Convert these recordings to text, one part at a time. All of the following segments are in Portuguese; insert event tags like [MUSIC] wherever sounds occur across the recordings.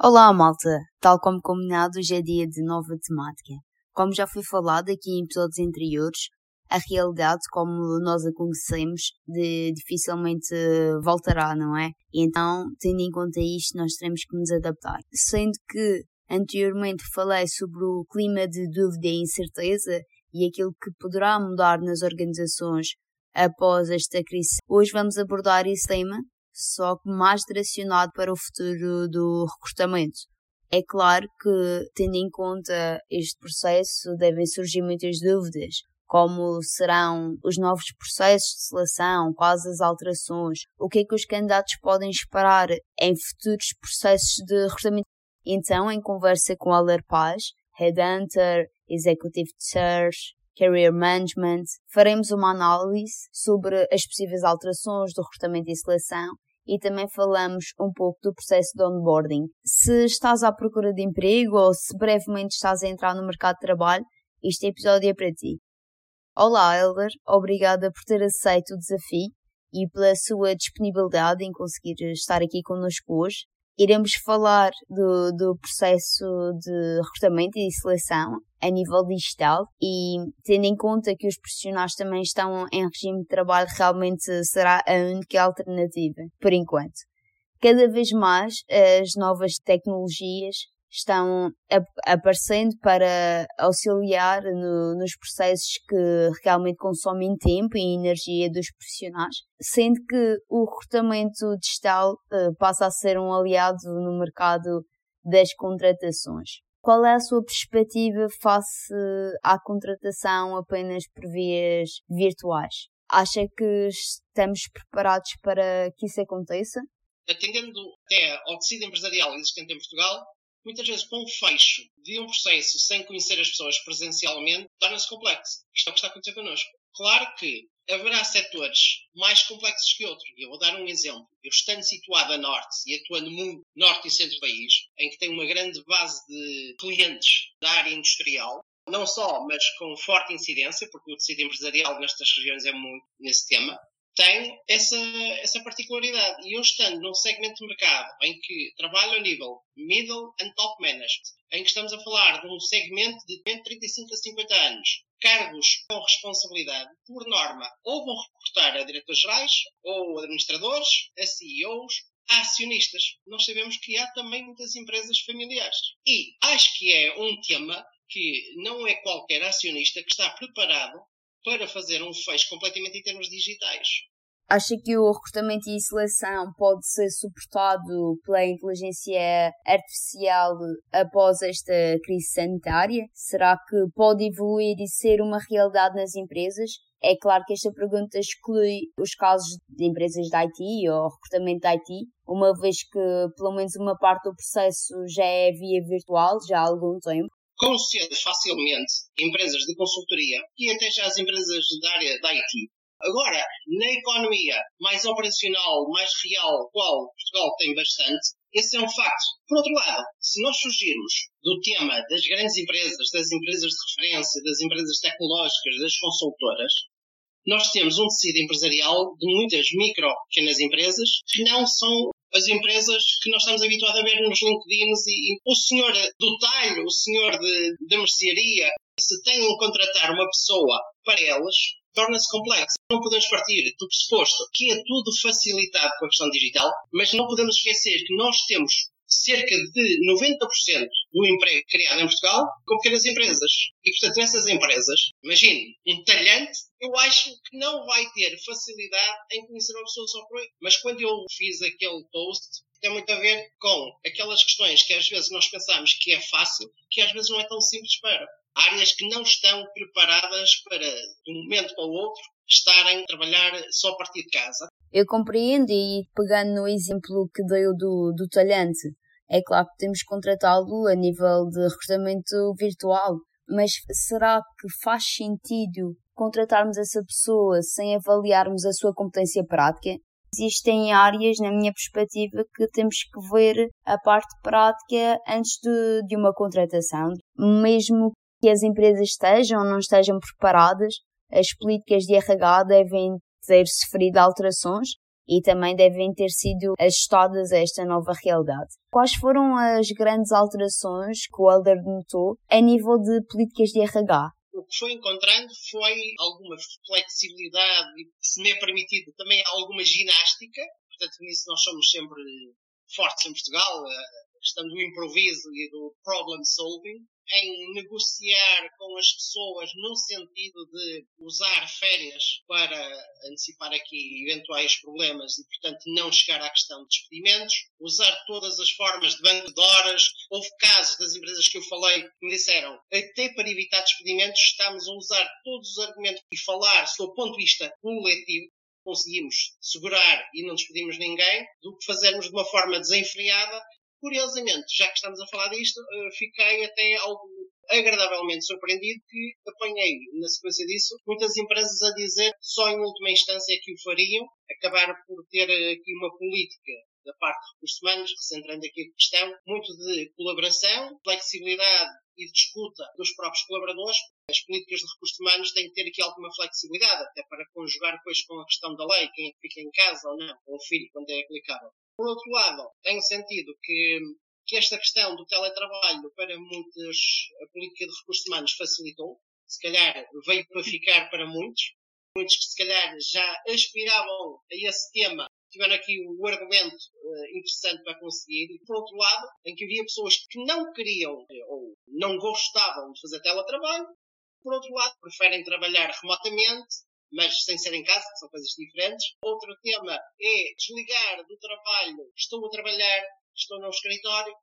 Olá, malta! Tal como combinado, hoje é dia de nova temática. Como já foi falado aqui em episódios anteriores, a realidade, como nós a conhecemos, de, dificilmente voltará, não é? Então, tendo em conta isto, nós teremos que nos adaptar. Sendo que anteriormente falei sobre o clima de dúvida e incerteza e aquilo que poderá mudar nas organizações após esta crise. Hoje vamos abordar esse tema só que mais direcionado para o futuro do recrutamento. É claro que, tendo em conta este processo, devem surgir muitas dúvidas, como serão os novos processos de seleção, quais as alterações, o que é que os candidatos podem esperar em futuros processos de recrutamento. Então, em conversa com Aler Paz, Headhunter, Executive Search, Career Management, faremos uma análise sobre as possíveis alterações do recrutamento e seleção e também falamos um pouco do processo de onboarding. Se estás à procura de emprego ou se brevemente estás a entrar no mercado de trabalho, este episódio é para ti. Olá, Elder, obrigada por ter aceito o desafio e pela sua disponibilidade em conseguir estar aqui connosco hoje iremos falar do, do processo de recrutamento e seleção a nível digital e tendo em conta que os profissionais também estão em regime de trabalho, realmente será a única alternativa, por enquanto. Cada vez mais as novas tecnologias estão aparecendo para auxiliar no, nos processos que realmente consomem tempo e energia dos profissionais, sendo que o recrutamento digital uh, passa a ser um aliado no mercado das contratações. Qual é a sua perspectiva face à contratação apenas por vias virtuais? Acha que estamos preparados para que isso aconteça? Atendendo até ao tecido empresarial existente em Portugal, muitas vezes com o fecho de um processo sem conhecer as pessoas presencialmente, torna-se complexo. Isto é o que está a acontecer connosco. Claro que haverá setores mais complexos que outros. Eu vou dar um exemplo. Eu estando situado a norte e atuando muito norte e centro do país, em que tem uma grande base de clientes da área industrial, não só, mas com forte incidência, porque o tecido empresarial nestas regiões é muito nesse tema, tem essa, essa particularidade. E eu estando num segmento de mercado em que trabalho a nível middle and top management, em que estamos a falar de um segmento de 35 a 50 anos, cargos com responsabilidade, por norma, ou vão reportar a diretores gerais, ou administradores, a CEOs, a acionistas. Nós sabemos que há também muitas empresas familiares. E acho que é um tema que não é qualquer acionista que está preparado para fazer um fecho completamente em termos digitais. Acha que o recrutamento e seleção pode ser suportado pela inteligência artificial após esta crise sanitária? Será que pode evoluir e ser uma realidade nas empresas? É claro que esta pergunta exclui os casos de empresas de IT ou recrutamento de IT, uma vez que pelo menos uma parte do processo já é via virtual, já há algum tempo concede facilmente empresas de consultoria e até já as empresas da área da IT. Agora, na economia mais operacional, mais real, qual Portugal tem bastante, esse é um facto. Por outro lado, se nós fugirmos do tema das grandes empresas, das empresas de referência, das empresas tecnológicas, das consultoras, nós temos um tecido empresarial de muitas micro, pequenas empresas que não são as empresas que nós estamos habituados a ver nos LinkedIns e, e o senhor do talho, o senhor da mercearia, se tem que contratar uma pessoa para elas, torna-se complexo. Não podemos partir do pressuposto que é tudo facilitado com a questão digital, mas não podemos esquecer que nós temos cerca de 90% do emprego criado em Portugal com pequenas empresas. E, portanto, nessas empresas, imagine, um talhante, eu acho que não vai ter facilidade em conhecer uma pessoa só por aí. Mas quando eu fiz aquele post, tem muito a ver com aquelas questões que às vezes nós pensamos que é fácil, que às vezes não é tão simples para. Áreas que não estão preparadas para, de um momento para o outro, estarem a trabalhar só a partir de casa. Eu compreendo e pegando no exemplo que deu do, do talhante, é claro que que contratá-lo a nível de recrutamento virtual, mas será que faz sentido contratarmos essa pessoa sem avaliarmos a sua competência prática? Existem áreas, na minha perspectiva, que temos que ver a parte prática antes de, de uma contratação. Mesmo que as empresas estejam ou não estejam preparadas, as políticas de RH devem ter sofrido alterações e também devem ter sido ajustadas a esta nova realidade. Quais foram as grandes alterações que o Elder notou a nível de políticas de RH? o que foi encontrando foi alguma flexibilidade se me é permitido, também alguma ginástica. Portanto, nisso nós somos sempre fortes em Portugal, a questão do improviso e do problem solving em negociar com as pessoas no sentido de usar férias para antecipar aqui eventuais problemas e, portanto, não chegar à questão de despedimentos, usar todas as formas de banco de horas. Houve casos das empresas que eu falei que me disseram, até para evitar despedimentos, estamos a usar todos os argumentos e falar sob o ponto de vista coletivo conseguimos segurar e não despedimos ninguém, do que fazermos de uma forma desenfreada Curiosamente, já que estamos a falar disto, eh, fiquei até algo agradavelmente surpreendido que apanhei, na sequência disso, muitas empresas a dizer só em última instância é que o fariam, acabar por ter aqui uma política da parte de recursos humanos, recentrando aqui a questão, muito de colaboração, flexibilidade e de disputa dos próprios colaboradores. As políticas de recursos humanos têm que ter aqui alguma flexibilidade, até para conjugar depois com a questão da lei, quem é que fica em casa ou não, ou o filho, quando é aplicável. Por outro lado, tem sentido que, que esta questão do teletrabalho para muitas, a política de recursos humanos facilitou. Se calhar veio para ficar para muitos. Muitos que se calhar já aspiravam a esse tema tiveram aqui o argumento uh, interessante para conseguir. E, por outro lado, em que havia pessoas que não queriam ou não gostavam de fazer teletrabalho. Por outro lado, preferem trabalhar remotamente mas sem ser em casa, que são coisas diferentes. Outro tema é desligar do trabalho. Estou a trabalhar, estou no escritório,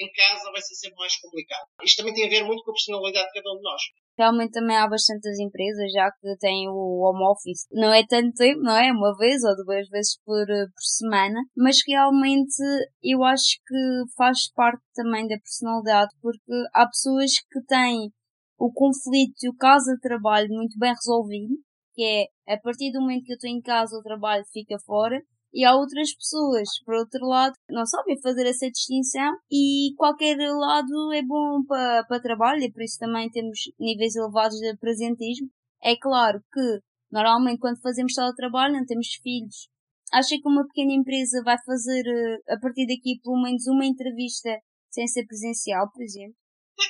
em casa vai ser sempre mais complicado. Isto também tem a ver muito com a personalidade de cada um de nós. Realmente também há bastantes empresas já que têm o home office. Não é tanto tempo, não é? Uma vez ou duas vezes por, eh, por semana. Mas realmente eu acho que faz parte também da personalidade porque há pessoas que têm o conflito e o caso de trabalho muito bem resolvido que é a partir do momento que eu estou em casa o trabalho fica fora e há outras pessoas, por outro lado, não sabem fazer essa distinção e qualquer lado é bom para, para trabalho e por isso também temos níveis elevados de presentismo. É claro que normalmente quando fazemos teletrabalho não temos filhos. Acha que uma pequena empresa vai fazer eh, a partir daqui pelo menos uma entrevista sem ser presencial, por exemplo?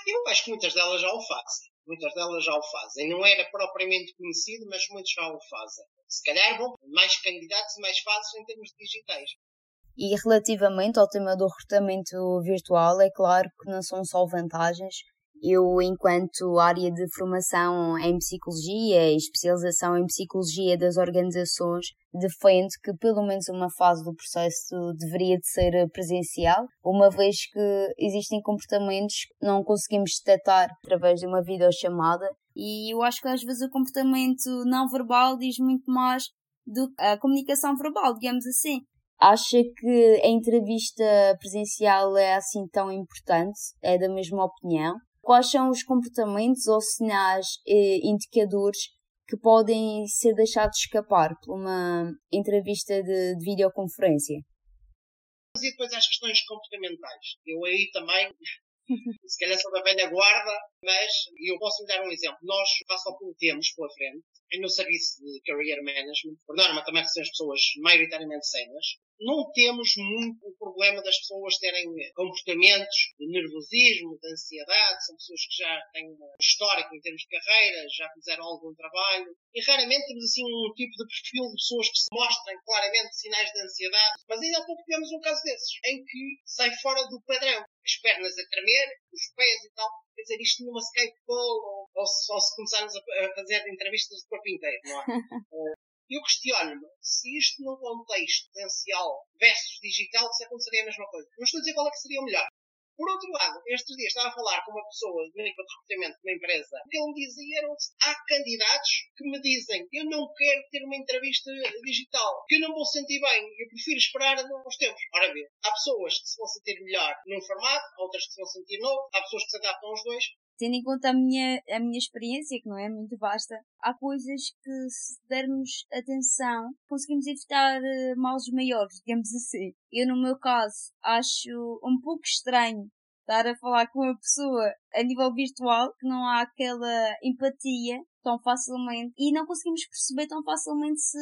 Eu acho que muitas delas já o fazem muitas delas já o fazem. Não era propriamente conhecido, mas muitos já o fazem. Se calhar vão mais candidatos e mais fáceis em termos digitais. E relativamente ao tema do recrutamento virtual, é claro que não são só vantagens, eu, enquanto área de formação em psicologia e especialização em psicologia das organizações, defendo que pelo menos uma fase do processo deveria de ser presencial, uma vez que existem comportamentos que não conseguimos detectar através de uma videochamada e eu acho que às vezes o comportamento não verbal diz muito mais do que a comunicação verbal, digamos assim. Acha que a entrevista presencial é assim tão importante? É da mesma opinião? Quais são os comportamentos ou sinais eh, indicadores que podem ser deixados escapar por uma entrevista de, de videoconferência? E depois às questões comportamentais. Eu aí também, [LAUGHS] se calhar sou da velha guarda, mas eu posso lhe dar um exemplo. Nós, face ao que temos pela frente, no serviço de Career Management, por norma também recebemos pessoas maioritariamente séniores, não temos muito o problema das pessoas terem comportamentos de nervosismo, de ansiedade, são pessoas que já têm um histórico em termos de carreira, já fizeram algum trabalho, e raramente temos assim um tipo de perfil de pessoas que se mostrem claramente sinais de ansiedade, mas ainda há pouco tivemos um caso desses, em que sai fora do padrão, as pernas a tremer, os pés e tal, dizer, isto numa Skype call ou, ou, se, ou se começarmos a, a, fazer entrevistas de corpo inteiro, não é? [LAUGHS] Eu questiono-me se isto num contexto potencial versus digital, se aconteceria a mesma coisa. Não estou a dizer qual é que seria o melhor. Por outro lado, estes dias estava a falar com uma pessoa de nível de recrutamento de uma empresa. O que ele me dizia era há candidatos que me dizem eu não quero ter uma entrevista digital, que eu não vou sentir bem, eu prefiro esperar uns tempos. Ora bem, há pessoas que se vão sentir melhor num formato, outras que se vão sentir novo, há pessoas que se adaptam aos dois tendo em conta a minha, a minha experiência, que não é muito vasta, há coisas que, se dermos atenção, conseguimos evitar uh, males maiores, digamos assim. Eu, no meu caso, acho um pouco estranho estar a falar com uma pessoa a nível virtual, que não há aquela empatia tão facilmente e não conseguimos perceber tão facilmente se,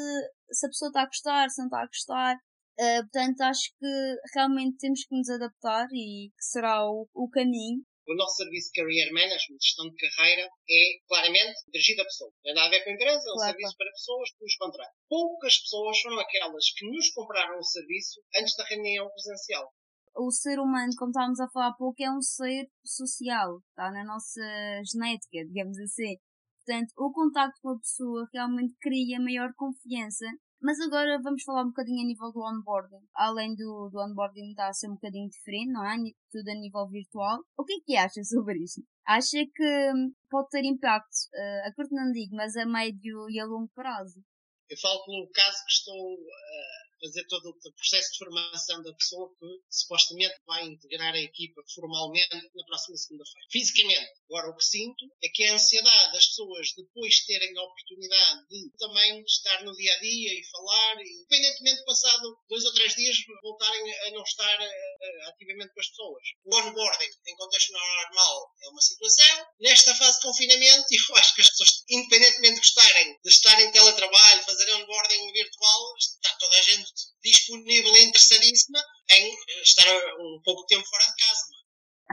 se a pessoa está a gostar, se não está a gostar. Uh, portanto, acho que realmente temos que nos adaptar e que será o, o caminho. O nosso serviço de Career Management, gestão de carreira, é claramente dirigido a pessoas. Não tem nada a ver com a empresa, é um claro, serviço para pessoas que nos contratam. Poucas pessoas foram aquelas que nos compraram o serviço antes da reunião presencial o ser humano, como estávamos a falar há pouco, é um ser social, está na nossa genética, digamos assim. Portanto, o contacto com a pessoa realmente cria maior confiança. Mas agora vamos falar um bocadinho a nível do onboarding. Além do, do onboarding estar a ser um bocadinho diferente, não é? Tudo a nível virtual. O que é que acha sobre isto? Acha que hum, pode ter impacto, uh, a curto não digo, mas a médio e a longo prazo? Eu falo pelo caso que estou uh, fazer todo o processo de formação da pessoa que supostamente vai integrar a equipa formalmente na próxima segunda-feira. Fisicamente, agora o que sinto é que a ansiedade das pessoas depois terem a oportunidade de também estar no dia a dia e falar, e, independentemente de passado dois ou três dias voltarem a não estar uh, ativamente com as pessoas. O onboarding em contexto normal é uma situação. Nesta fase de confinamento, [LAUGHS] eu acho que as pessoas, independentemente de gostarem de estar em teletrabalho, fazer onboarding virtual, está toda a gente disponível e interessadíssima em estar um pouco tempo fora de casa. É?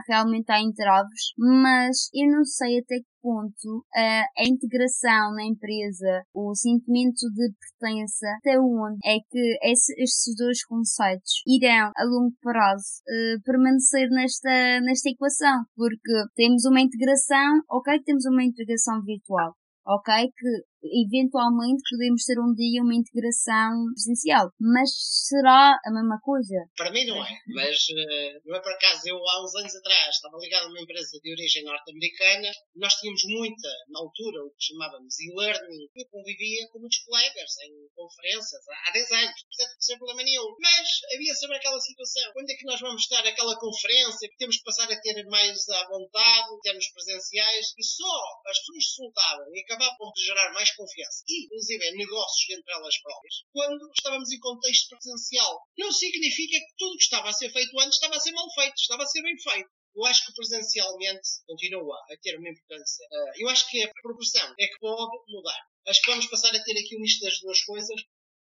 Realmente há entraves, mas eu não sei até que ponto a, a integração na empresa, o sentimento de pertença, até onde é que esse, estes dois conceitos irão a longo prazo uh, permanecer nesta, nesta equação, porque temos uma integração, ok, temos uma integração virtual, ok, que eventualmente podemos ter um dia uma integração presencial, mas será a mesma coisa? Para mim não é, mas uh, não é por acaso. Eu há uns anos atrás estava ligado a uma empresa de origem norte-americana, nós tínhamos muita, na altura, o que chamávamos e-learning, eu convivia com muitos colegas em conferências há 10 anos, portanto, sem problema nenhum. Mas havia sempre aquela situação, quando é que nós vamos estar aquela conferência, que temos que passar a ter mais à vontade, termos presenciais, e só as pessoas se soltavam e acabavam por gerar mais confiança e, inclusive, negócios entre elas próprias, quando estávamos em contexto presencial. Não significa que tudo que estava a ser feito antes estava a ser mal feito, estava a ser bem feito. Eu acho que presencialmente continua a ter uma importância. Ah, eu acho que a proporção é que pode mudar. Acho que vamos passar a ter aqui um misto das duas coisas.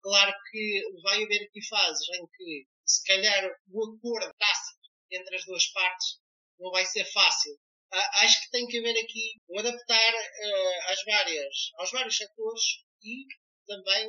Claro que vai haver aqui fases em que, se calhar, o acordo tácito entre as duas partes não vai ser fácil acho que tem que haver aqui um adaptar uh, às várias, aos vários setores e também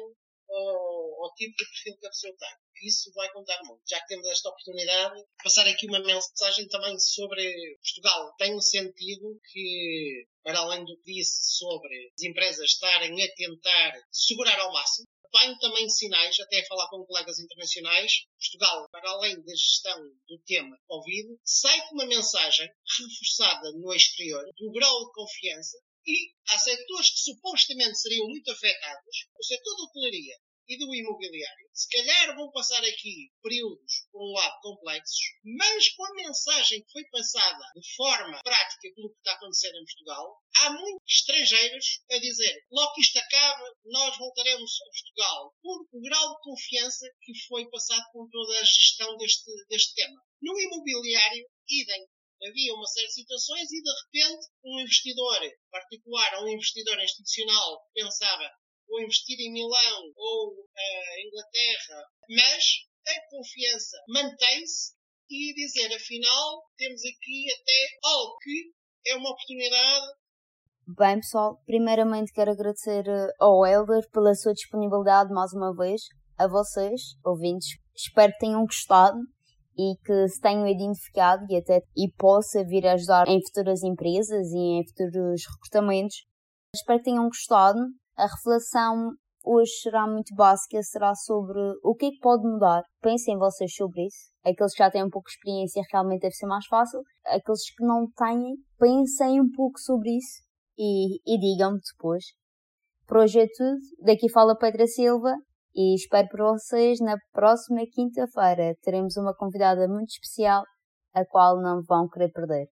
ao, ao, tipo de perfil que a pessoa tem. Isso vai contar muito. Já que temos esta oportunidade, passar aqui uma mensagem também sobre Portugal. Tem um sentido que, para além do que disse sobre as empresas estarem a tentar segurar ao máximo, Tenho também sinais, até a falar com colegas internacionais, Portugal, para além da gestão do tema Covid, sai com uma mensagem reforçada no exterior do grau de confiança e há setores que supostamente seriam muito afetados, o setor da hotelaria, e do imobiliário. Se calhar vão passar aqui períodos, por um lado, complexos, mas com a mensagem que foi passada de forma prática pelo que está acontecendo em Portugal, há muitos estrangeiros a dizer logo que isto acaba, nós voltaremos a Portugal, por o grau de confiança que foi passado com toda a gestão deste, deste tema. No imobiliário, idem havia uma série de situações e de repente um investidor particular ou um investidor institucional pensava ou investir em Milão ou uh, Inglaterra, mas a confiança mantém-se e dizer, afinal, temos aqui até algo que é uma oportunidade. Bem, pessoal, primeiramente quero agradecer eh, ao Helder pela sua disponibilidade mais uma vez, a vocês, ouvintes. Espero que tenham gostado e que se tenham identificado e até e possa vir a ajudar em futuras empresas e em futuros recrutamentos. Espero que tenham gostado a reflexão hoje será muito básica, será sobre o que é que pode mudar. Pensem vocês sobre isso. Aqueles que já têm um pouco de experiência realmente deve ser mais fácil. Aqueles que não têm, pensem um pouco sobre isso e, e digam-me depois. Por hoje é tudo. Daqui fala Pedra Silva e espero por vocês na próxima quinta-feira. Teremos uma convidada muito especial, a qual não vão querer perder.